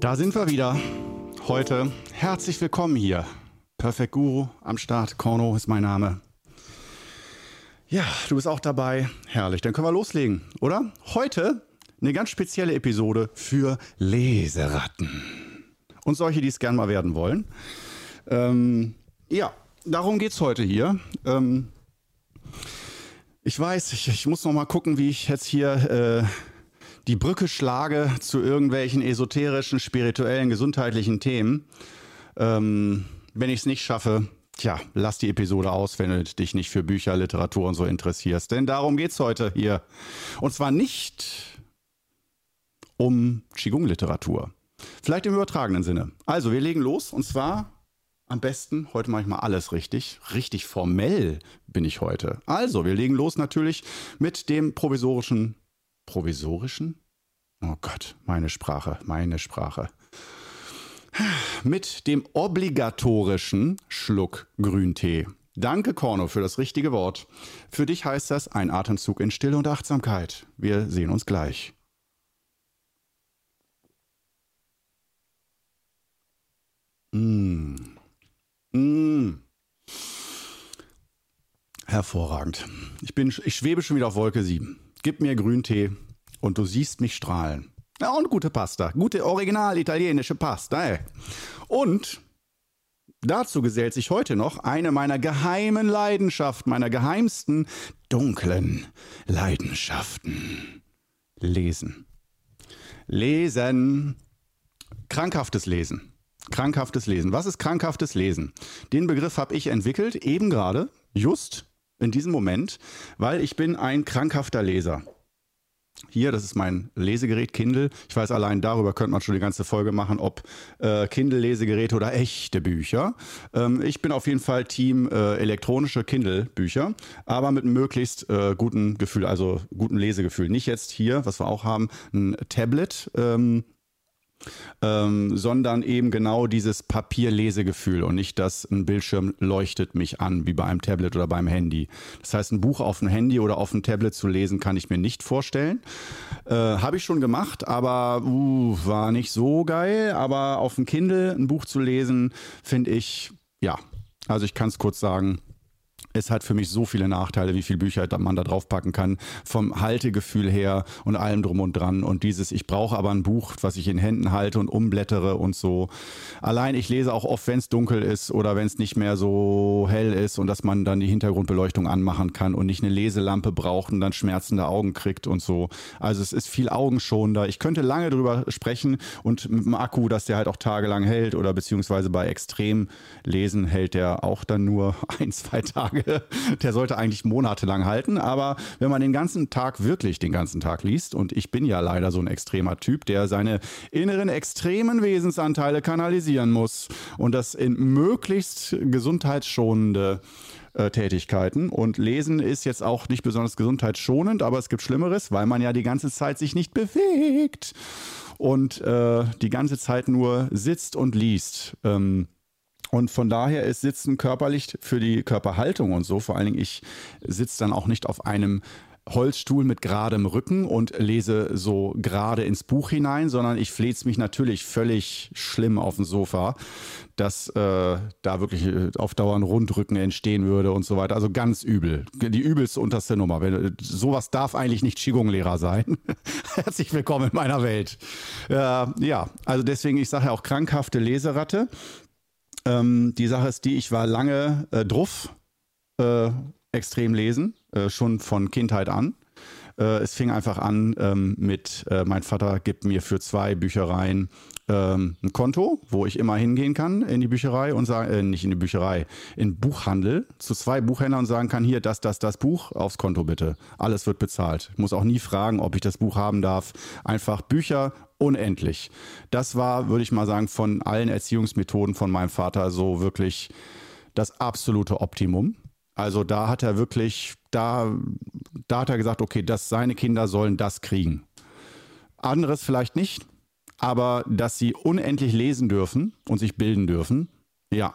Da sind wir wieder. Heute herzlich willkommen hier. Perfect Guru am Start. Korno ist mein Name. Ja, du bist auch dabei. Herrlich. Dann können wir loslegen, oder? Heute eine ganz spezielle Episode für Leseratten. Und solche, die es gern mal werden wollen. Ähm, ja, darum geht es heute hier. Ähm, ich weiß, ich, ich, muss noch mal gucken, wie ich jetzt hier äh, die Brücke schlage zu irgendwelchen esoterischen, spirituellen, gesundheitlichen Themen. Ähm, wenn ich es nicht schaffe, tja, lass die Episode aus, wenn du dich nicht für Bücher, Literatur und so interessierst. Denn darum geht es heute hier. Und zwar nicht um Qigong-Literatur. Vielleicht im übertragenen Sinne. Also, wir legen los und zwar am besten, heute mache ich mal alles richtig. Richtig formell bin ich heute. Also, wir legen los natürlich mit dem provisorischen. Provisorischen? Oh Gott, meine Sprache, meine Sprache. Mit dem obligatorischen Schluck Grüntee. Danke, Korno, für das richtige Wort. Für dich heißt das ein Atemzug in Stille und Achtsamkeit. Wir sehen uns gleich. Mmh. Mmh. Hervorragend. Ich, bin, ich schwebe schon wieder auf Wolke 7. Gib mir Grüntee und du siehst mich strahlen. Ja, und gute Pasta. Gute original italienische Pasta. Ey. Und dazu gesellt sich heute noch eine meiner geheimen Leidenschaften, meiner geheimsten dunklen Leidenschaften. Lesen. Lesen. Krankhaftes Lesen. Krankhaftes Lesen. Was ist krankhaftes Lesen? Den Begriff habe ich entwickelt, eben gerade, just in diesem Moment, weil ich bin ein krankhafter Leser. Hier, das ist mein Lesegerät Kindle. Ich weiß, allein darüber könnte man schon die ganze Folge machen, ob äh, Kindle-Lesegeräte oder echte Bücher. Ähm, ich bin auf jeden Fall Team äh, elektronische Kindle-Bücher, aber mit möglichst äh, guten Gefühl, also guten Lesegefühl. Nicht jetzt hier, was wir auch haben, ein Tablet. Ähm, ähm, sondern eben genau dieses Papierlesegefühl und nicht das, ein Bildschirm leuchtet mich an, wie bei einem Tablet oder beim Handy. Das heißt, ein Buch auf dem Handy oder auf dem Tablet zu lesen, kann ich mir nicht vorstellen. Äh, Habe ich schon gemacht, aber uh, war nicht so geil. Aber auf dem Kindle ein Buch zu lesen, finde ich, ja, also ich kann es kurz sagen, es hat für mich so viele Nachteile, wie viele Bücher man da drauf packen kann, vom Haltegefühl her und allem drum und dran. Und dieses, ich brauche aber ein Buch, was ich in Händen halte und umblättere und so. Allein ich lese auch oft, wenn es dunkel ist oder wenn es nicht mehr so hell ist und dass man dann die Hintergrundbeleuchtung anmachen kann und nicht eine Leselampe braucht und dann schmerzende Augen kriegt und so. Also es ist viel augenschonender. Ich könnte lange drüber sprechen und mit dem Akku, dass der halt auch tagelang hält oder beziehungsweise bei Extremlesen hält der auch dann nur ein, zwei Tage Tage. Der sollte eigentlich monatelang halten. Aber wenn man den ganzen Tag wirklich den ganzen Tag liest, und ich bin ja leider so ein extremer Typ, der seine inneren extremen Wesensanteile kanalisieren muss und das in möglichst gesundheitsschonende äh, Tätigkeiten. Und Lesen ist jetzt auch nicht besonders gesundheitsschonend, aber es gibt Schlimmeres, weil man ja die ganze Zeit sich nicht bewegt und äh, die ganze Zeit nur sitzt und liest. Ähm, und von daher ist Sitzen körperlich für die Körperhaltung und so. Vor allen Dingen, ich sitze dann auch nicht auf einem Holzstuhl mit geradem Rücken und lese so gerade ins Buch hinein, sondern ich fleht's mich natürlich völlig schlimm auf dem Sofa, dass äh, da wirklich äh, auf Dauer ein Rundrücken entstehen würde und so weiter. Also ganz übel. Die übelste unterste Nummer. Wenn, sowas darf eigentlich nicht Qigong-Lehrer sein. Herzlich willkommen in meiner Welt. Äh, ja, also deswegen, ich sage ja auch krankhafte Leseratte. Ähm, die Sache ist die, ich war lange äh, druff, äh, extrem lesen, äh, schon von Kindheit an. Äh, es fing einfach an ähm, mit, äh, mein Vater gibt mir für zwei Büchereien ähm, ein Konto, wo ich immer hingehen kann in die Bücherei und sagen, äh, nicht in die Bücherei, in Buchhandel zu zwei Buchhändlern und sagen kann, hier, das, das, das Buch aufs Konto bitte. Alles wird bezahlt. Ich muss auch nie fragen, ob ich das Buch haben darf. Einfach Bücher unendlich. Das war, würde ich mal sagen, von allen Erziehungsmethoden von meinem Vater so wirklich das absolute Optimum. Also da hat er wirklich, da, da hat er gesagt, okay, dass seine Kinder sollen das kriegen. Anderes vielleicht nicht, aber dass sie unendlich lesen dürfen und sich bilden dürfen, ja.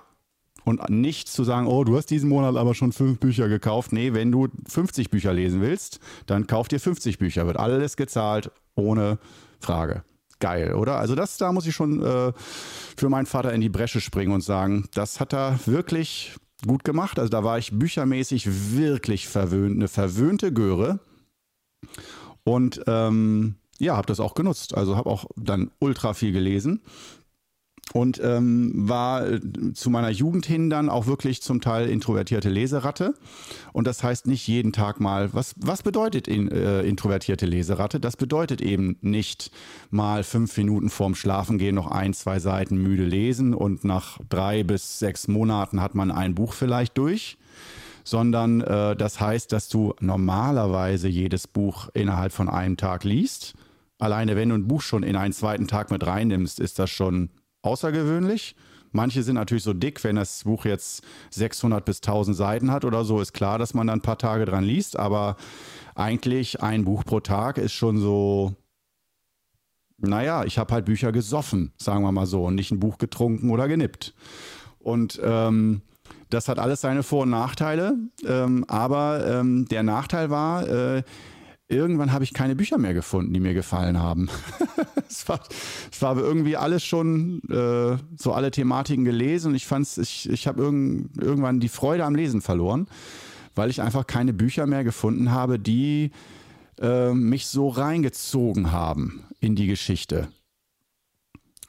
Und nicht zu sagen, oh, du hast diesen Monat aber schon fünf Bücher gekauft. Nee, wenn du 50 Bücher lesen willst, dann kauf dir 50 Bücher. Wird alles gezahlt, ohne Frage geil, oder? Also das, da muss ich schon äh, für meinen Vater in die Bresche springen und sagen, das hat er wirklich gut gemacht. Also da war ich büchermäßig wirklich verwöhnt, eine verwöhnte Göre. Und ähm, ja, habe das auch genutzt. Also habe auch dann ultra viel gelesen und ähm, war äh, zu meiner Jugend hin dann auch wirklich zum Teil introvertierte Leseratte. Und das heißt nicht jeden Tag mal, was, was bedeutet in, äh, introvertierte Leseratte? Das bedeutet eben nicht mal fünf Minuten vorm Schlafengehen noch ein, zwei Seiten müde lesen und nach drei bis sechs Monaten hat man ein Buch vielleicht durch sondern äh, das heißt, dass du normalerweise jedes Buch innerhalb von einem Tag liest. Alleine wenn du ein Buch schon in einen zweiten Tag mit reinnimmst, ist das schon außergewöhnlich. Manche sind natürlich so dick, wenn das Buch jetzt 600 bis 1000 Seiten hat oder so, ist klar, dass man dann ein paar Tage dran liest, aber eigentlich ein Buch pro Tag ist schon so, naja, ich habe halt Bücher gesoffen, sagen wir mal so, und nicht ein Buch getrunken oder genippt. Und ähm, das hat alles seine Vor- und Nachteile, ähm, aber ähm, der Nachteil war, äh, irgendwann habe ich keine Bücher mehr gefunden, die mir gefallen haben. es, war, es war irgendwie alles schon äh, so alle Thematiken gelesen und ich fand ich, ich habe irgend, irgendwann die Freude am Lesen verloren, weil ich einfach keine Bücher mehr gefunden habe, die äh, mich so reingezogen haben in die Geschichte.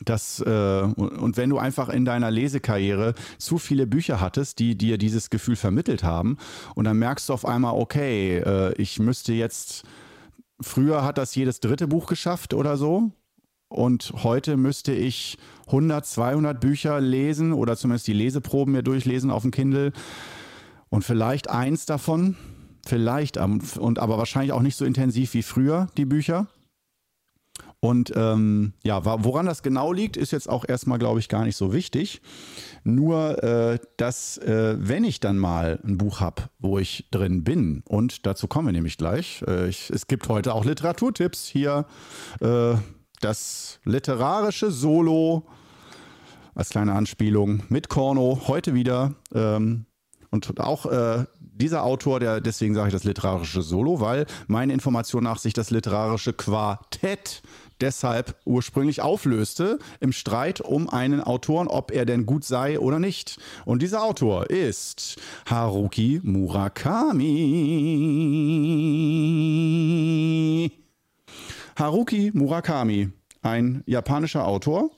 Das, äh, und wenn du einfach in deiner Lesekarriere zu viele Bücher hattest, die dir dieses Gefühl vermittelt haben, und dann merkst du auf einmal, okay, äh, ich müsste jetzt, früher hat das jedes dritte Buch geschafft oder so, und heute müsste ich 100, 200 Bücher lesen oder zumindest die Leseproben mir durchlesen auf dem Kindle und vielleicht eins davon, vielleicht, und aber wahrscheinlich auch nicht so intensiv wie früher die Bücher. Und ähm, ja, woran das genau liegt, ist jetzt auch erstmal, glaube ich, gar nicht so wichtig. Nur, äh, dass, äh, wenn ich dann mal ein Buch habe, wo ich drin bin, und dazu kommen wir nämlich gleich, äh, ich, es gibt heute auch Literaturtipps hier, äh, das literarische Solo als kleine Anspielung mit Korno, heute wieder. Ähm, und auch äh, dieser Autor, der deswegen sage ich das literarische Solo, weil meine Information nach sich das literarische Quartett deshalb ursprünglich auflöste im Streit um einen Autoren, ob er denn gut sei oder nicht. Und dieser Autor ist Haruki Murakami. Haruki Murakami, ein japanischer Autor.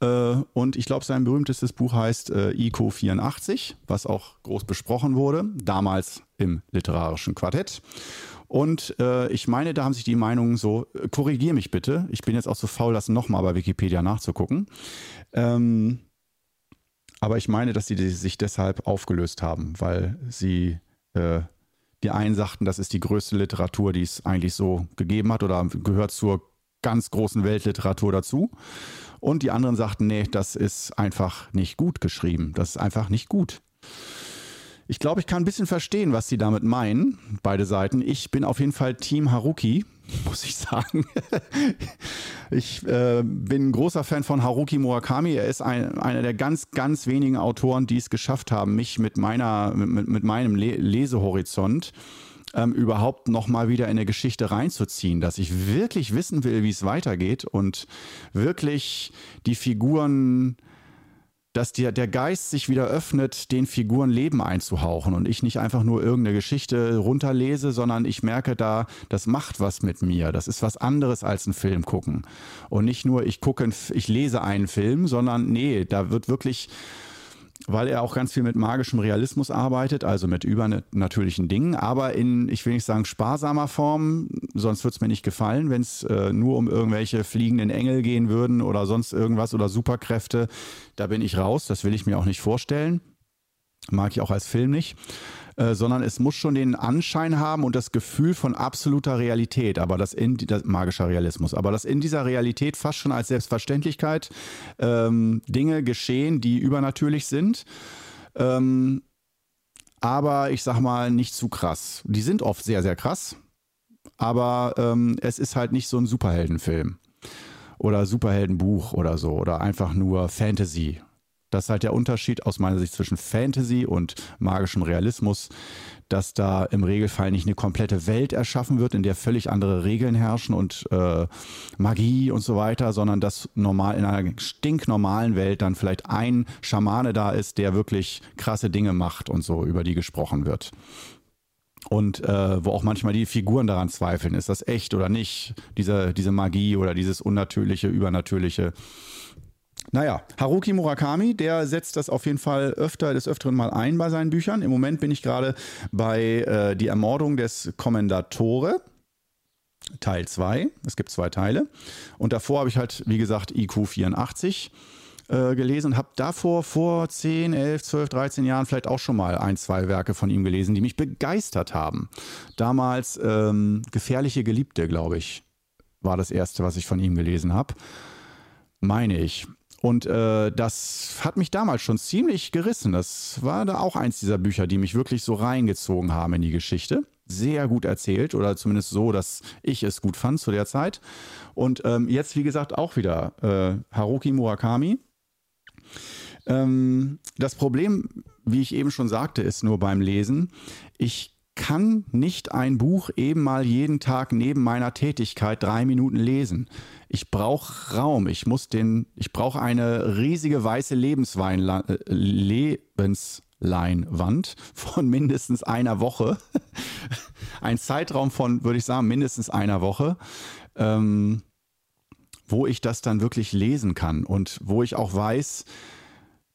Äh, und ich glaube, sein berühmtestes Buch heißt äh, ICO 84, was auch groß besprochen wurde, damals im literarischen Quartett. Und äh, ich meine, da haben sich die Meinungen so, äh, korrigier mich bitte, ich bin jetzt auch so faul, das nochmal bei Wikipedia nachzugucken. Ähm, aber ich meine, dass sie sich deshalb aufgelöst haben, weil sie, äh, die einen sagten, das ist die größte Literatur, die es eigentlich so gegeben hat oder gehört zur ganz großen Weltliteratur dazu. Und die anderen sagten, nee, das ist einfach nicht gut geschrieben. Das ist einfach nicht gut. Ich glaube, ich kann ein bisschen verstehen, was sie damit meinen, beide Seiten. Ich bin auf jeden Fall Team Haruki, muss ich sagen. ich äh, bin ein großer Fan von Haruki Murakami. Er ist ein, einer der ganz, ganz wenigen Autoren, die es geschafft haben, mich mit, meiner, mit, mit meinem Le Lesehorizont ähm, überhaupt noch mal wieder in eine Geschichte reinzuziehen, dass ich wirklich wissen will, wie es weitergeht und wirklich die Figuren dass der, der Geist sich wieder öffnet, den Figuren Leben einzuhauchen und ich nicht einfach nur irgendeine Geschichte runterlese, sondern ich merke da, das macht was mit mir. Das ist was anderes als ein Film gucken. Und nicht nur, ich gucke, ich lese einen Film, sondern nee, da wird wirklich weil er auch ganz viel mit magischem Realismus arbeitet, also mit übernatürlichen Dingen, aber in, ich will nicht sagen sparsamer Form, sonst würde es mir nicht gefallen, wenn es äh, nur um irgendwelche fliegenden Engel gehen würden oder sonst irgendwas oder Superkräfte. Da bin ich raus, das will ich mir auch nicht vorstellen. Mag ich auch als Film nicht. Äh, sondern es muss schon den Anschein haben und das Gefühl von absoluter Realität, aber das in das, magischer Realismus, aber dass in dieser Realität fast schon als Selbstverständlichkeit ähm, Dinge geschehen, die übernatürlich sind. Ähm, aber ich sag mal nicht zu krass. Die sind oft sehr, sehr krass, aber ähm, es ist halt nicht so ein Superheldenfilm oder Superheldenbuch oder so oder einfach nur Fantasy Das ist halt der Unterschied aus meiner Sicht zwischen Fantasy und magischem Realismus, dass da im Regelfall nicht eine komplette Welt erschaffen wird, in der völlig andere Regeln herrschen und äh, Magie und so weiter, sondern dass normal in einer stinknormalen Welt dann vielleicht ein Schamane da ist, der wirklich krasse Dinge macht und so, über die gesprochen wird. Und äh, wo auch manchmal die Figuren daran zweifeln, ist das echt oder nicht, diese, diese Magie oder dieses Unnatürliche, Übernatürliche. Naja, Haruki Murakami, der setzt das auf jeden Fall öfter des Öfteren mal ein bei seinen Büchern. Im Moment bin ich gerade bei äh, Die Ermordung des Kommendatore. Teil 2. Es gibt zwei Teile. Und davor habe ich halt, wie gesagt, IQ 84 äh, gelesen und habe davor vor 10, 11, 12, 13 Jahren vielleicht auch schon mal ein, zwei Werke von ihm gelesen, die mich begeistert haben. Damals ähm, Gefährliche Geliebte, glaube ich, war das erste, was ich von ihm gelesen habe. Meine ich. Und äh, das hat mich damals schon ziemlich gerissen. Das war da auch eins dieser Bücher, die mich wirklich so reingezogen haben in die Geschichte. Sehr gut erzählt oder zumindest so, dass ich es gut fand zu der Zeit. Und ähm, jetzt, wie gesagt, auch wieder äh, Haruki Murakami. Ähm, das Problem, wie ich eben schon sagte, ist nur beim Lesen, ich kann nicht ein Buch eben mal jeden Tag neben meiner Tätigkeit drei Minuten lesen. Ich brauche Raum. Ich muss den, ich brauche eine riesige weiße Lebenswein, äh, Lebensleinwand von mindestens einer Woche. Ein Zeitraum von, würde ich sagen, mindestens einer Woche. Ähm, wo ich das dann wirklich lesen kann und wo ich auch weiß,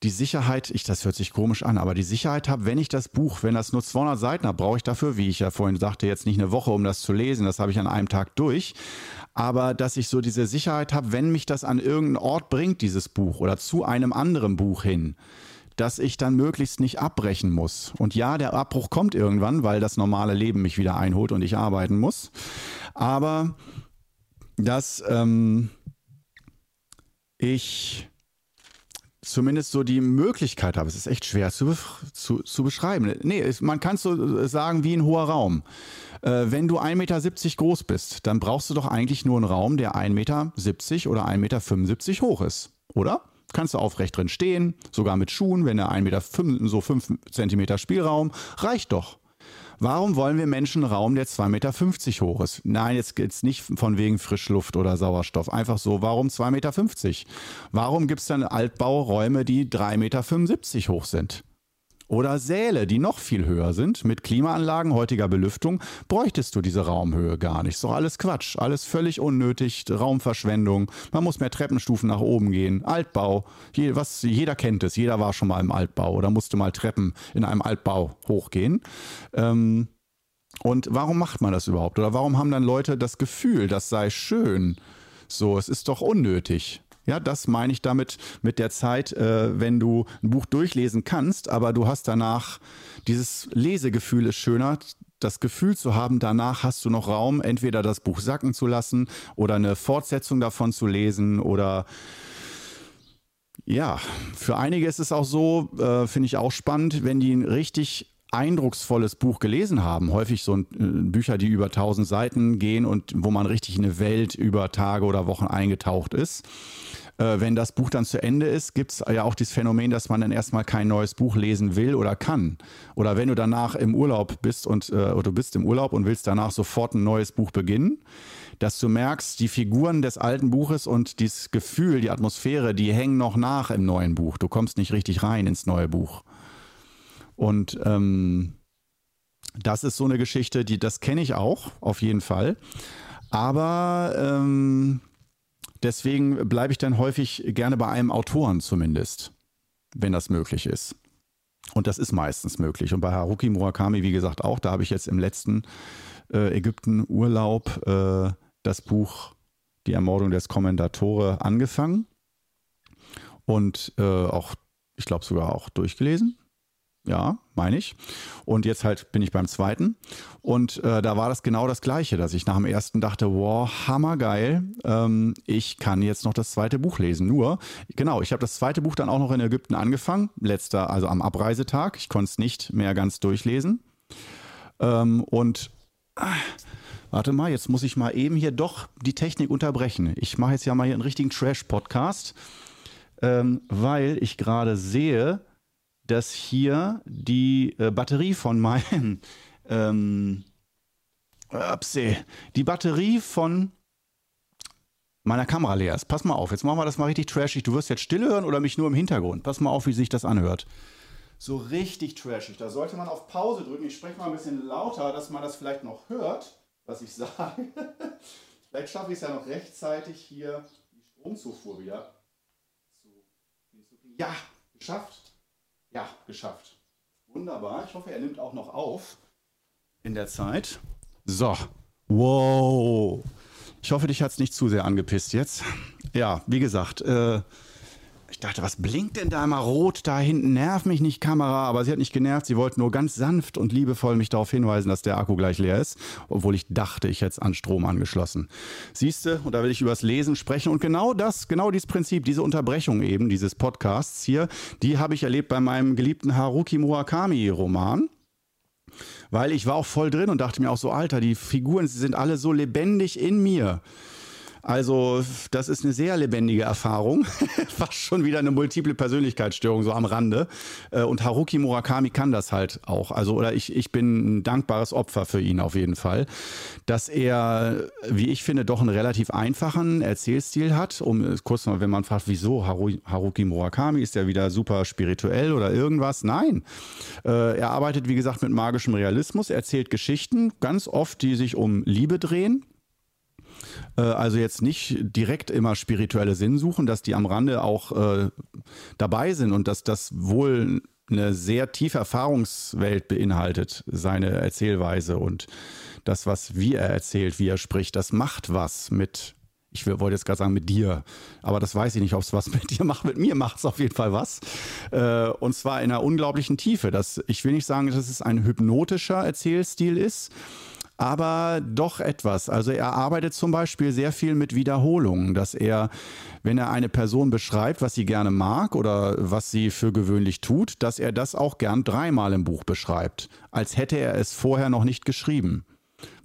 die Sicherheit, ich, das hört sich komisch an, aber die Sicherheit habe, wenn ich das Buch, wenn das nur 200 Seiten hat, brauche ich dafür, wie ich ja vorhin sagte, jetzt nicht eine Woche, um das zu lesen, das habe ich an einem Tag durch, aber dass ich so diese Sicherheit habe, wenn mich das an irgendeinen Ort bringt, dieses Buch oder zu einem anderen Buch hin, dass ich dann möglichst nicht abbrechen muss. Und ja, der Abbruch kommt irgendwann, weil das normale Leben mich wieder einholt und ich arbeiten muss. Aber dass ähm, ich zumindest so die Möglichkeit habe. Es ist echt schwer zu, zu, zu beschreiben. Nee, es, man kann es so sagen wie ein hoher Raum. Äh, wenn du 1,70 Meter groß bist, dann brauchst du doch eigentlich nur einen Raum, der 1,70 Meter oder 1,75 Meter hoch ist, oder? Kannst du aufrecht drin stehen, sogar mit Schuhen, wenn er 1,5 Meter, so 5 Zentimeter Spielraum, reicht doch. Warum wollen wir Menschen Raum, der 2,50 Meter hoch ist? Nein, jetzt geht's nicht von wegen Frischluft oder Sauerstoff. Einfach so, warum 2,50 Meter? Warum gibt es dann Altbauräume, die 3,75 Meter hoch sind? Oder Säle, die noch viel höher sind. Mit Klimaanlagen heutiger Belüftung bräuchtest du diese Raumhöhe gar nicht. Ist doch alles Quatsch. Alles völlig unnötig. Raumverschwendung. Man muss mehr Treppenstufen nach oben gehen. Altbau. Je, was, jeder kennt es. Jeder war schon mal im Altbau oder musste mal Treppen in einem Altbau hochgehen. Ähm, und warum macht man das überhaupt? Oder warum haben dann Leute das Gefühl, das sei schön? So, es ist doch unnötig. Ja, das meine ich damit mit der Zeit, äh, wenn du ein Buch durchlesen kannst, aber du hast danach dieses Lesegefühl ist schöner, das Gefühl zu haben, danach hast du noch Raum, entweder das Buch sacken zu lassen oder eine Fortsetzung davon zu lesen oder ja, für einige ist es auch so, äh, finde ich auch spannend, wenn die ein richtig eindrucksvolles Buch gelesen haben, häufig so ein, äh, Bücher, die über 1000 Seiten gehen und wo man richtig in eine Welt über Tage oder Wochen eingetaucht ist. Äh, wenn das Buch dann zu Ende ist, gibt es ja auch dieses Phänomen, dass man dann erstmal kein neues Buch lesen will oder kann. Oder wenn du danach im Urlaub bist und äh, du bist im Urlaub und willst danach sofort ein neues Buch beginnen, dass du merkst, die Figuren des alten Buches und dieses Gefühl, die Atmosphäre, die hängen noch nach im neuen Buch. Du kommst nicht richtig rein ins neue Buch. Und ähm, das ist so eine Geschichte, die das kenne ich auch, auf jeden Fall. Aber ähm, deswegen bleibe ich dann häufig gerne bei einem Autoren zumindest, wenn das möglich ist. Und das ist meistens möglich. Und bei Haruki Murakami, wie gesagt, auch, da habe ich jetzt im letzten äh, Ägypten-Urlaub äh, das Buch Die Ermordung des Kommendatore angefangen und äh, auch, ich glaube, sogar auch durchgelesen. Ja, meine ich. Und jetzt halt bin ich beim zweiten. Und äh, da war das genau das Gleiche, dass ich nach dem ersten dachte, wow, hammergeil, ähm, ich kann jetzt noch das zweite Buch lesen. Nur, genau, ich habe das zweite Buch dann auch noch in Ägypten angefangen, letzter, also am Abreisetag. Ich konnte es nicht mehr ganz durchlesen. Ähm, und äh, warte mal, jetzt muss ich mal eben hier doch die Technik unterbrechen. Ich mache jetzt ja mal hier einen richtigen Trash-Podcast. ähm, weil ich gerade sehe, dass hier die äh, Batterie von meinem ähm, die Batterie von meiner Kamera leer ist. Pass mal auf, jetzt machen wir das mal richtig trashig. Du wirst jetzt still hören oder mich nur im Hintergrund. Pass mal auf, wie sich das anhört. So richtig trashig. Da sollte man auf Pause drücken. Ich spreche mal ein bisschen lauter, dass man das vielleicht noch hört, was ich sage. vielleicht schaffe ich es ja noch rechtzeitig hier die Stromzufuhr wieder. Ja, geschafft. Ja, geschafft. Wunderbar. Ich hoffe, er nimmt auch noch auf in der Zeit. So. Wow. Ich hoffe, dich hat es nicht zu sehr angepisst jetzt. Ja, wie gesagt, äh, ich dachte, was blinkt denn da immer rot da hinten? Nerv mich nicht, Kamera. Aber sie hat nicht genervt. Sie wollte nur ganz sanft und liebevoll mich darauf hinweisen, dass der Akku gleich leer ist. Obwohl ich dachte, ich hätte es an Strom angeschlossen. Siehste, und da will ich übers Lesen sprechen. Und genau das, genau dieses Prinzip, diese Unterbrechung eben, dieses Podcasts hier, die habe ich erlebt bei meinem geliebten Haruki Murakami Roman. Weil ich war auch voll drin und dachte mir auch so, Alter, die Figuren, sie sind alle so lebendig in mir. Also, das ist eine sehr lebendige Erfahrung. Fast schon wieder eine multiple Persönlichkeitsstörung so am Rande. Äh, und Haruki Murakami kann das halt auch. Also, oder ich, ich bin ein dankbares Opfer für ihn auf jeden Fall. Dass er, wie ich finde, doch einen relativ einfachen Erzählstil hat. Um kurz mal, wenn man fragt, wieso Haruki Murakami, ist er wieder super spirituell oder irgendwas? Nein. Äh, er arbeitet, wie gesagt, mit magischem Realismus. Er erzählt Geschichten, ganz oft, die sich um Liebe drehen also jetzt nicht direkt immer spirituelle Sinn suchen, dass die am Rande auch äh, dabei sind und dass das wohl eine sehr tiefe Erfahrungswelt beinhaltet, seine Erzählweise und das, was wie er erzählt, wie er spricht, das macht was mit, ich wollte jetzt gerade sagen mit dir, aber das weiß ich nicht, ob es was mit dir macht. Mit mir macht es auf jeden Fall was. Äh, und zwar in einer unglaublichen Tiefe. Das, ich will nicht sagen, dass es ein hypnotischer Erzählstil ist, aber doch etwas. Also er arbeitet zum Beispiel sehr viel mit Wiederholungen, dass er, wenn er eine Person beschreibt, was sie gerne mag oder was sie für gewöhnlich tut, dass er das auch gern dreimal im Buch beschreibt, als hätte er es vorher noch nicht geschrieben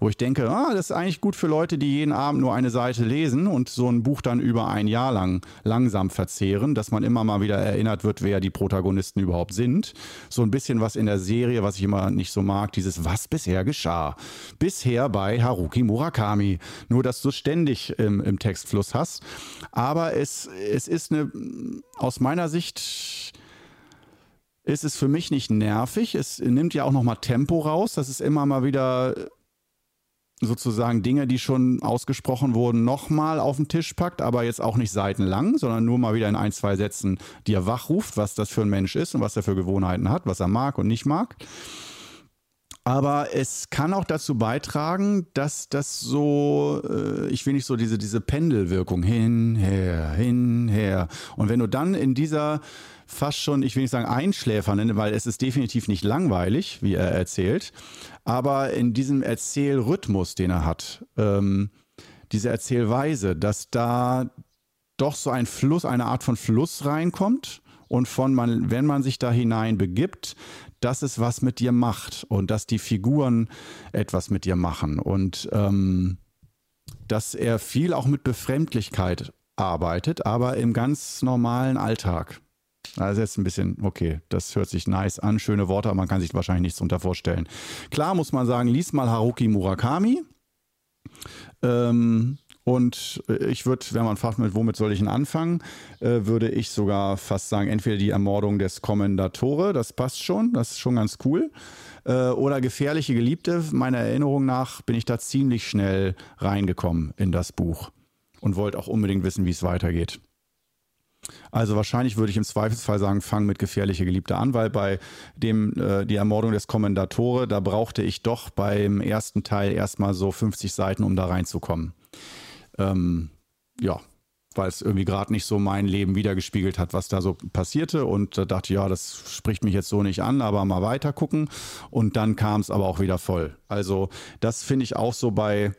wo ich denke, ah, das ist eigentlich gut für Leute, die jeden Abend nur eine Seite lesen und so ein Buch dann über ein Jahr lang langsam verzehren, dass man immer mal wieder erinnert wird, wer die Protagonisten überhaupt sind. So ein bisschen was in der Serie, was ich immer nicht so mag, dieses Was bisher geschah. Bisher bei Haruki Murakami. Nur, dass du ständig im, im Textfluss hast. Aber es, es ist eine, aus meiner Sicht, ist es für mich nicht nervig. Es nimmt ja auch nochmal Tempo raus. Das ist immer mal wieder sozusagen Dinge, die schon ausgesprochen wurden, nochmal auf den Tisch packt, aber jetzt auch nicht seitenlang, sondern nur mal wieder in ein, zwei Sätzen dir wachruft, was das für ein Mensch ist und was er für Gewohnheiten hat, was er mag und nicht mag. Aber es kann auch dazu beitragen, dass das so, äh, ich will nicht so diese, diese Pendelwirkung hin, her, hin, her. Und wenn du dann in dieser fast schon, ich will nicht sagen einschläfern, weil es ist definitiv nicht langweilig, wie er erzählt, aber in diesem Erzählrhythmus, den er hat, ähm, diese Erzählweise, dass da doch so ein Fluss, eine Art von Fluss reinkommt und von man, wenn man sich da hinein begibt, dass es was mit dir macht und dass die Figuren etwas mit dir machen und ähm, dass er viel auch mit Befremdlichkeit arbeitet, aber im ganz normalen Alltag. Also jetzt ein bisschen, okay, das hört sich nice an, schöne Worte, aber man kann sich wahrscheinlich nichts darunter vorstellen. Klar muss man sagen, lies mal Haruki Murakami. Ähm, und äh, ich würde, wenn man fragt, mit womit soll ich denn anfangen, äh, würde ich sogar fast sagen, entweder die Ermordung des Kommendatore, das passt schon, das ist schon ganz cool. Äh, oder Gefährliche Geliebte, meiner Erinnerung nach bin ich da ziemlich schnell reingekommen in das Buch und wollte auch unbedingt wissen, wie es weitergeht. Also wahrscheinlich würde ich im Zweifelsfall sagen, fang mit gefährliche Geliebte an, weil bei dem äh, die Ermordung des Kommendatore, da brauchte ich doch beim ersten Teil erstmal so 50 Seiten, um da reinzukommen. Ähm, ja, weil es irgendwie gerade nicht so mein Leben wiedergespiegelt hat, was da so passierte. Und da dachte ich, ja, das spricht mich jetzt so nicht an, aber mal weiter gucken. Und dann kam es aber auch wieder voll. Also das finde ich auch so bei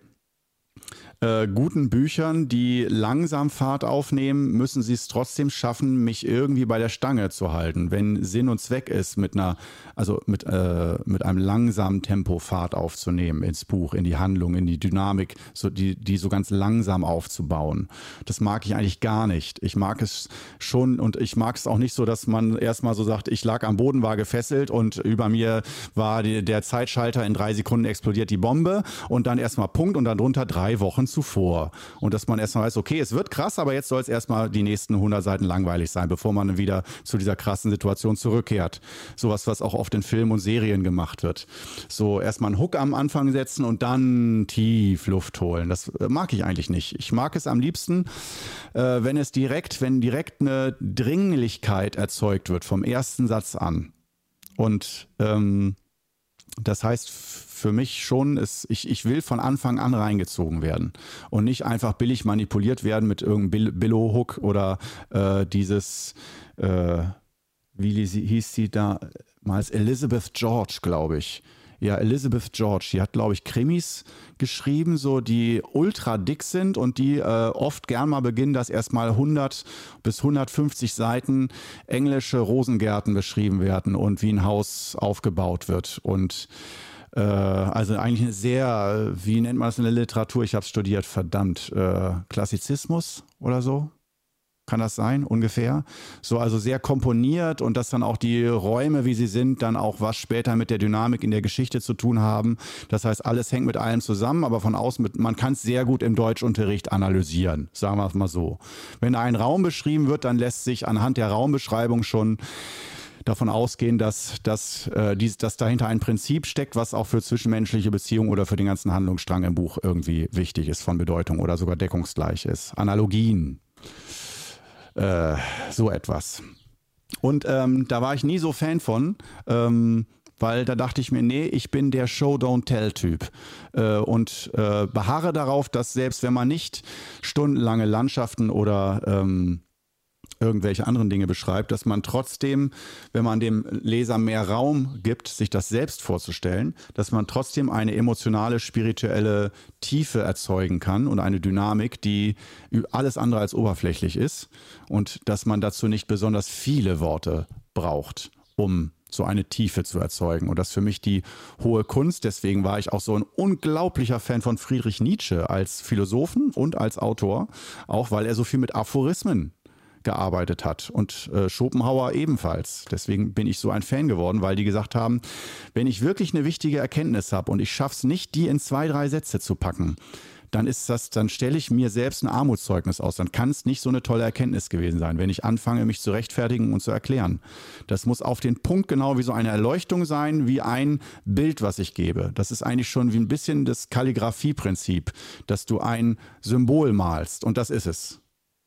äh, guten Büchern, die langsam Fahrt aufnehmen, müssen sie es trotzdem schaffen, mich irgendwie bei der Stange zu halten. Wenn Sinn und Zweck ist, mit einer, also mit, äh, mit einem langsamen Tempo Fahrt aufzunehmen ins Buch, in die Handlung, in die Dynamik, so die, die so ganz langsam aufzubauen. Das mag ich eigentlich gar nicht. Ich mag es schon und ich mag es auch nicht so, dass man erstmal so sagt, ich lag am Boden, war gefesselt und über mir war die, der Zeitschalter in drei Sekunden explodiert die Bombe und dann erstmal Punkt und dann drunter drei Wochen zuvor. Und dass man erstmal weiß, okay, es wird krass, aber jetzt soll es erstmal die nächsten 100 Seiten langweilig sein, bevor man wieder zu dieser krassen Situation zurückkehrt. Sowas, was auch oft in Filmen und Serien gemacht wird. So erstmal einen Hook am Anfang setzen und dann tief Luft holen. Das mag ich eigentlich nicht. Ich mag es am liebsten, äh, wenn es direkt, wenn direkt eine Dringlichkeit erzeugt wird vom ersten Satz an. Und ähm, das heißt für mich schon, ist, ich, ich will von Anfang an reingezogen werden und nicht einfach billig manipuliert werden mit irgendeinem Billo-Hook oder äh, dieses, äh, wie hieß sie da, mal Elizabeth George, glaube ich. Ja, Elizabeth George, die hat, glaube ich, Krimis geschrieben, so die ultra dick sind und die äh, oft gern mal beginnen, dass erstmal 100 bis 150 Seiten englische Rosengärten beschrieben werden und wie ein Haus aufgebaut wird. Und äh, also eigentlich eine sehr, wie nennt man das in der Literatur? Ich habe studiert, verdammt, äh, Klassizismus oder so. Kann das sein, ungefähr? So, also sehr komponiert und dass dann auch die Räume, wie sie sind, dann auch was später mit der Dynamik in der Geschichte zu tun haben. Das heißt, alles hängt mit allem zusammen, aber von außen, mit, man kann es sehr gut im Deutschunterricht analysieren, sagen wir es mal so. Wenn ein Raum beschrieben wird, dann lässt sich anhand der Raumbeschreibung schon davon ausgehen, dass, dass, äh, dies, dass dahinter ein Prinzip steckt, was auch für zwischenmenschliche Beziehungen oder für den ganzen Handlungsstrang im Buch irgendwie wichtig ist, von Bedeutung oder sogar deckungsgleich ist. Analogien, äh, so etwas. Und ähm, da war ich nie so Fan von. Ähm, weil da dachte ich mir, nee, ich bin der Show-Don't-Tell-Typ äh, und äh, beharre darauf, dass selbst wenn man nicht stundenlange Landschaften oder ähm, irgendwelche anderen Dinge beschreibt, dass man trotzdem, wenn man dem Leser mehr Raum gibt, sich das selbst vorzustellen, dass man trotzdem eine emotionale, spirituelle Tiefe erzeugen kann und eine Dynamik, die alles andere als oberflächlich ist und dass man dazu nicht besonders viele Worte braucht, um so eine Tiefe zu erzeugen. Und das ist für mich die hohe Kunst. Deswegen war ich auch so ein unglaublicher Fan von Friedrich Nietzsche als Philosophen und als Autor, auch weil er so viel mit Aphorismen gearbeitet hat und äh, Schopenhauer ebenfalls. Deswegen bin ich so ein Fan geworden, weil die gesagt haben, wenn ich wirklich eine wichtige Erkenntnis habe und ich schaffe es nicht, die in zwei, drei Sätze zu packen, dann ist das, dann stelle ich mir selbst ein Armutszeugnis aus. Dann kann es nicht so eine tolle Erkenntnis gewesen sein, wenn ich anfange, mich zu rechtfertigen und zu erklären. Das muss auf den Punkt genau wie so eine Erleuchtung sein, wie ein Bild, was ich gebe. Das ist eigentlich schon wie ein bisschen das Kalligrafieprinzip, dass du ein Symbol malst und das ist es.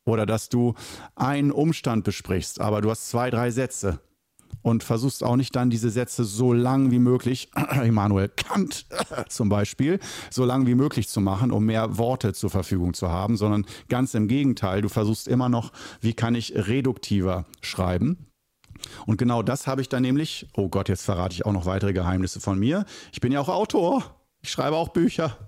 Oder dass du einen Umstand besprichst, aber du hast zwei, drei Sätze und versuchst auch nicht dann diese Sätze so lang wie möglich, Immanuel Kant zum Beispiel, so lang wie möglich zu machen, um mehr Worte zur Verfügung zu haben, sondern ganz im Gegenteil, du versuchst immer noch, wie kann ich reduktiver schreiben. Und genau das habe ich dann nämlich, oh Gott, jetzt verrate ich auch noch weitere Geheimnisse von mir. Ich bin ja auch Autor, ich schreibe auch Bücher.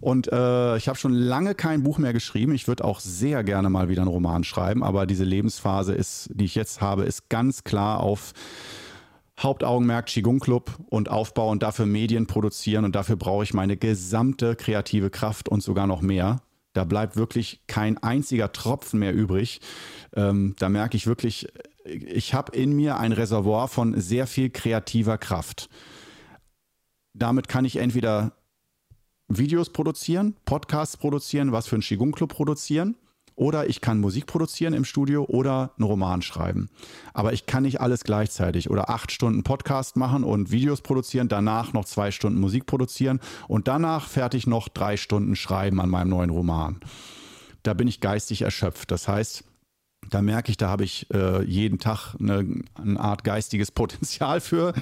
Und äh, ich habe schon lange kein Buch mehr geschrieben. Ich würde auch sehr gerne mal wieder einen Roman schreiben, aber diese Lebensphase ist, die ich jetzt habe, ist ganz klar auf Hauptaugenmerk Qigong Club und Aufbau und dafür Medien produzieren und dafür brauche ich meine gesamte kreative Kraft und sogar noch mehr. Da bleibt wirklich kein einziger Tropfen mehr übrig. Ähm, da merke ich wirklich, ich habe in mir ein Reservoir von sehr viel kreativer Kraft. Damit kann ich entweder Videos produzieren, Podcasts produzieren, was für einen Qigong Club produzieren. Oder ich kann Musik produzieren im Studio oder einen Roman schreiben. Aber ich kann nicht alles gleichzeitig. Oder acht Stunden Podcast machen und Videos produzieren, danach noch zwei Stunden Musik produzieren und danach fertig noch drei Stunden schreiben an meinem neuen Roman. Da bin ich geistig erschöpft. Das heißt, da merke ich, da habe ich äh, jeden Tag eine, eine, Art geistiges Potenzial für.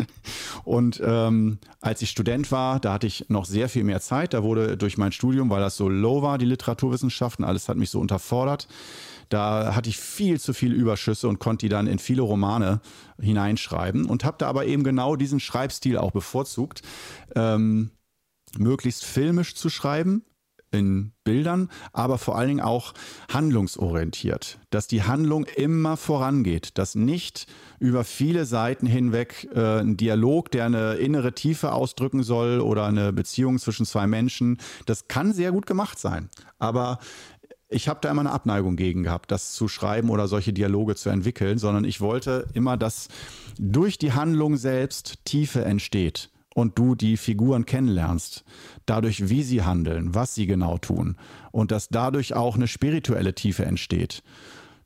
Und ähm, als ich Student war, da hatte ich noch sehr viel mehr Zeit. Da wurde durch mein Studium, weil das so low war, die Literaturwissenschaften, alles hat mich so unterfordert. Da hatte ich viel zu viele Überschüsse und konnte die dann in viele Romane hineinschreiben und habe da aber eben genau diesen Schreibstil auch bevorzugt, ähm, möglichst filmisch zu schreiben, in Bildern, aber vor allen Dingen auch handlungsorientiert, dass die Handlung immer vorangeht, dass nicht über viele Seiten hinweg äh, ein Dialog, der eine innere Tiefe ausdrücken soll oder eine Beziehung zwischen zwei Menschen, das kann sehr gut gemacht sein, aber ich habe da immer eine Abneigung gegen gehabt, das zu schreiben oder solche Dialoge zu entwickeln, sondern ich wollte immer, dass durch die Handlung selbst Tiefe entsteht und du die Figuren kennenlernst, dadurch, wie sie handeln, was sie genau tun und dass dadurch auch eine spirituelle Tiefe entsteht.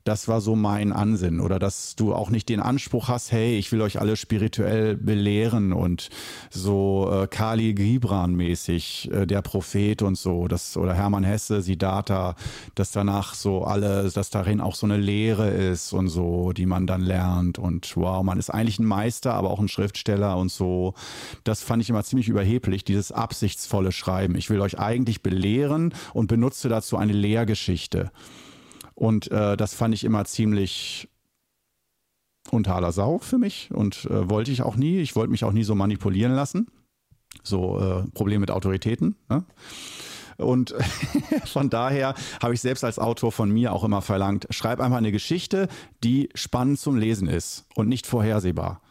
Das war so mein Ansinn. Oder dass du auch nicht den Anspruch hast, hey, ich will euch alle spirituell belehren und so äh, Kali Gibran mäßig, äh, der Prophet und so, das, oder Hermann Hesse, Siddhartha, dass danach so alle, dass darin auch so eine Lehre ist und so, die man dann lernt und wow, man ist eigentlich ein Meister, aber auch ein Schriftsteller und so. Das fand ich immer ziemlich überheblich, dieses absichtsvolle Schreiben. Ich will euch eigentlich belehren und benutze dazu eine Lehrgeschichte. Und äh, das fand ich immer ziemlich unter aller Sau für mich und äh, wollte ich auch nie. Ich wollte mich auch nie so manipulieren lassen. So äh, Problem mit Autoritäten. Ne? Und von daher habe ich selbst als Autor von mir auch immer verlangt, schreib einfach eine Geschichte, die spannend zum Lesen ist und nicht vorhersehbar.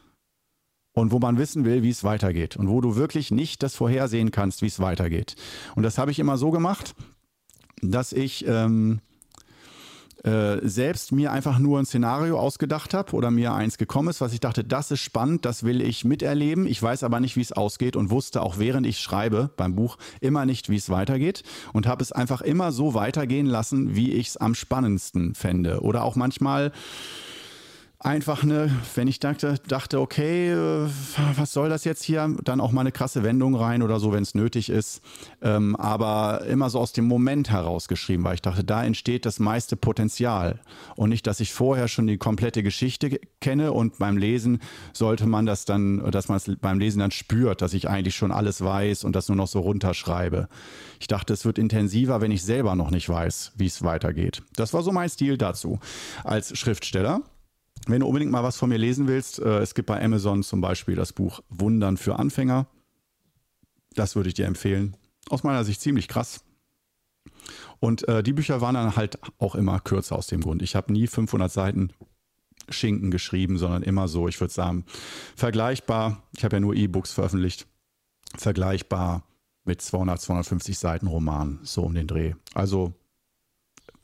Und wo man wissen will, wie es weitergeht. Und wo du wirklich nicht das vorhersehen kannst, wie es weitergeht. Und das habe ich immer so gemacht, dass ich ähm, äh, selbst mir einfach nur ein Szenario ausgedacht habe oder mir eins gekommen ist, was ich dachte, das ist spannend, das will ich miterleben. Ich weiß aber nicht, wie es ausgeht und wusste auch während ich schreibe beim Buch immer nicht, wie es weitergeht und habe es einfach immer so weitergehen lassen, wie ich es am spannendsten fände. Oder auch manchmal einfach eine, wenn ich dachte, dachte, okay, äh, was soll das jetzt hier, dann auch mal eine krasse Wendung rein oder so, wenn es nötig ist. Ähm, aber immer so aus dem Moment herausgeschrieben, weil ich dachte, da entsteht das meiste Potenzial. Und nicht, dass ich vorher schon die komplette Geschichte kenne und beim Lesen sollte man das dann, dass man es beim Lesen dann spürt, dass ich eigentlich schon alles weiß und das nur noch so runterschreibe. Ich dachte, es wird intensiver, wenn ich selber noch nicht weiß, wie es weitergeht. Das war so mein Stil dazu als Schriftsteller. Wenn du unbedingt mal was von mir lesen willst, äh, es gibt bei Amazon zum Beispiel das Buch Wundern für Anfänger. Das würde ich dir empfehlen. Aus meiner Sicht ziemlich krass. Und äh, die Bücher waren dann halt auch immer kürzer aus dem Grund. Ich habe nie 500 Seiten Schinken geschrieben, sondern immer so, ich würde sagen, vergleichbar. Ich habe ja nur E-Books veröffentlicht. Vergleichbar mit 200, 250 Seiten Roman, so um den Dreh. Also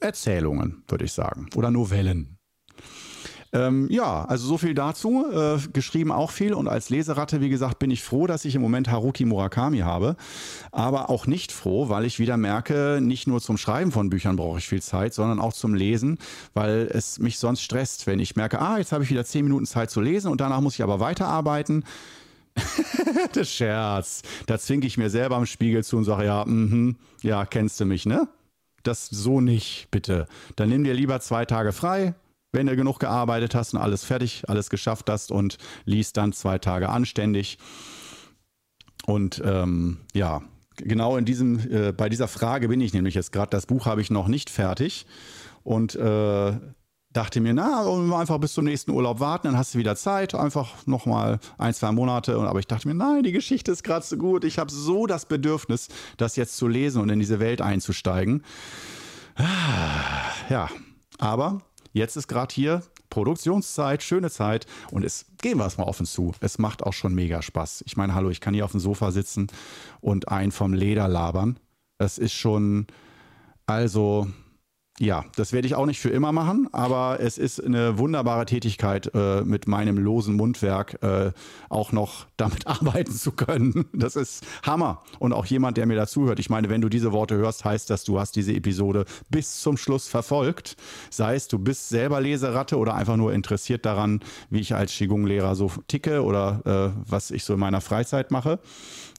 Erzählungen, würde ich sagen. Oder Novellen, ähm, ja, also so viel dazu. Äh, geschrieben auch viel und als Leseratte, wie gesagt, bin ich froh, dass ich im Moment Haruki Murakami habe. Aber auch nicht froh, weil ich wieder merke, nicht nur zum Schreiben von Büchern brauche ich viel Zeit, sondern auch zum Lesen, weil es mich sonst stresst, wenn ich merke, ah, jetzt habe ich wieder zehn Minuten Zeit zu lesen und danach muss ich aber weiterarbeiten. das Scherz. Da zwinke ich mir selber am Spiegel zu und sage, ja, mh, ja, kennst du mich, ne? Das so nicht, bitte. Dann nimm dir lieber zwei Tage frei, wenn du genug gearbeitet hast und alles fertig, alles geschafft hast und liest dann zwei Tage anständig. Und ähm, ja, genau in diesem, äh, bei dieser Frage bin ich nämlich jetzt gerade. Das Buch habe ich noch nicht fertig und äh, dachte mir, na, einfach bis zum nächsten Urlaub warten, dann hast du wieder Zeit, einfach nochmal ein, zwei Monate. Aber ich dachte mir, nein, die Geschichte ist gerade so gut. Ich habe so das Bedürfnis, das jetzt zu lesen und in diese Welt einzusteigen. Ah, ja, aber Jetzt ist gerade hier Produktionszeit, schöne Zeit und es gehen wir es mal offen zu. Es macht auch schon mega Spaß. Ich meine, hallo, ich kann hier auf dem Sofa sitzen und einen vom Leder labern. Das ist schon, also ja, das werde ich auch nicht für immer machen, aber es ist eine wunderbare Tätigkeit, äh, mit meinem losen Mundwerk äh, auch noch damit arbeiten zu können. Das ist Hammer. Und auch jemand, der mir dazuhört. Ich meine, wenn du diese Worte hörst, heißt das, du hast diese Episode bis zum Schluss verfolgt. Sei es, du bist selber Leseratte oder einfach nur interessiert daran, wie ich als Qigong-Lehrer so ticke oder äh, was ich so in meiner Freizeit mache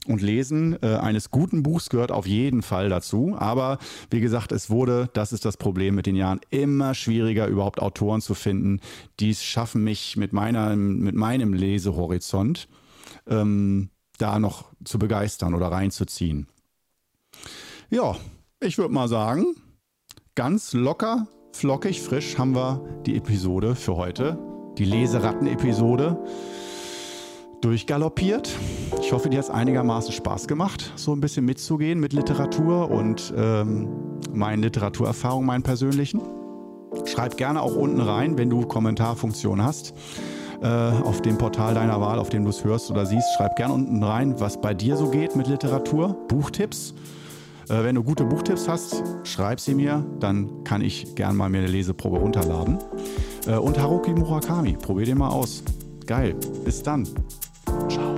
und Lesen äh, eines guten Buchs gehört auf jeden Fall dazu. Aber wie gesagt, es wurde, das ist das Problem mit den Jahren, immer schwieriger, überhaupt Autoren zu finden, die es schaffen, mich mit, meiner, mit meinem Lesehorizont ähm, da noch zu begeistern oder reinzuziehen. Ja, ich würde mal sagen, ganz locker, flockig, frisch haben wir die Episode für heute. Die Leseratten-Episode. Durchgaloppiert. Ich hoffe, dir hat es einigermaßen Spaß gemacht, so ein bisschen mitzugehen mit Literatur und ähm, meinen Literaturerfahrungen, meinen persönlichen. Schreib gerne auch unten rein, wenn du Kommentarfunktion hast äh, auf dem Portal deiner Wahl, auf dem du es hörst oder siehst. Schreib gerne unten rein, was bei dir so geht mit Literatur, Buchtipps. Äh, wenn du gute Buchtipps hast, schreib sie mir, dann kann ich gerne mal mir eine Leseprobe runterladen. Äh, und Haruki Murakami, probier den mal aus. Geil. Bis dann. Ciao.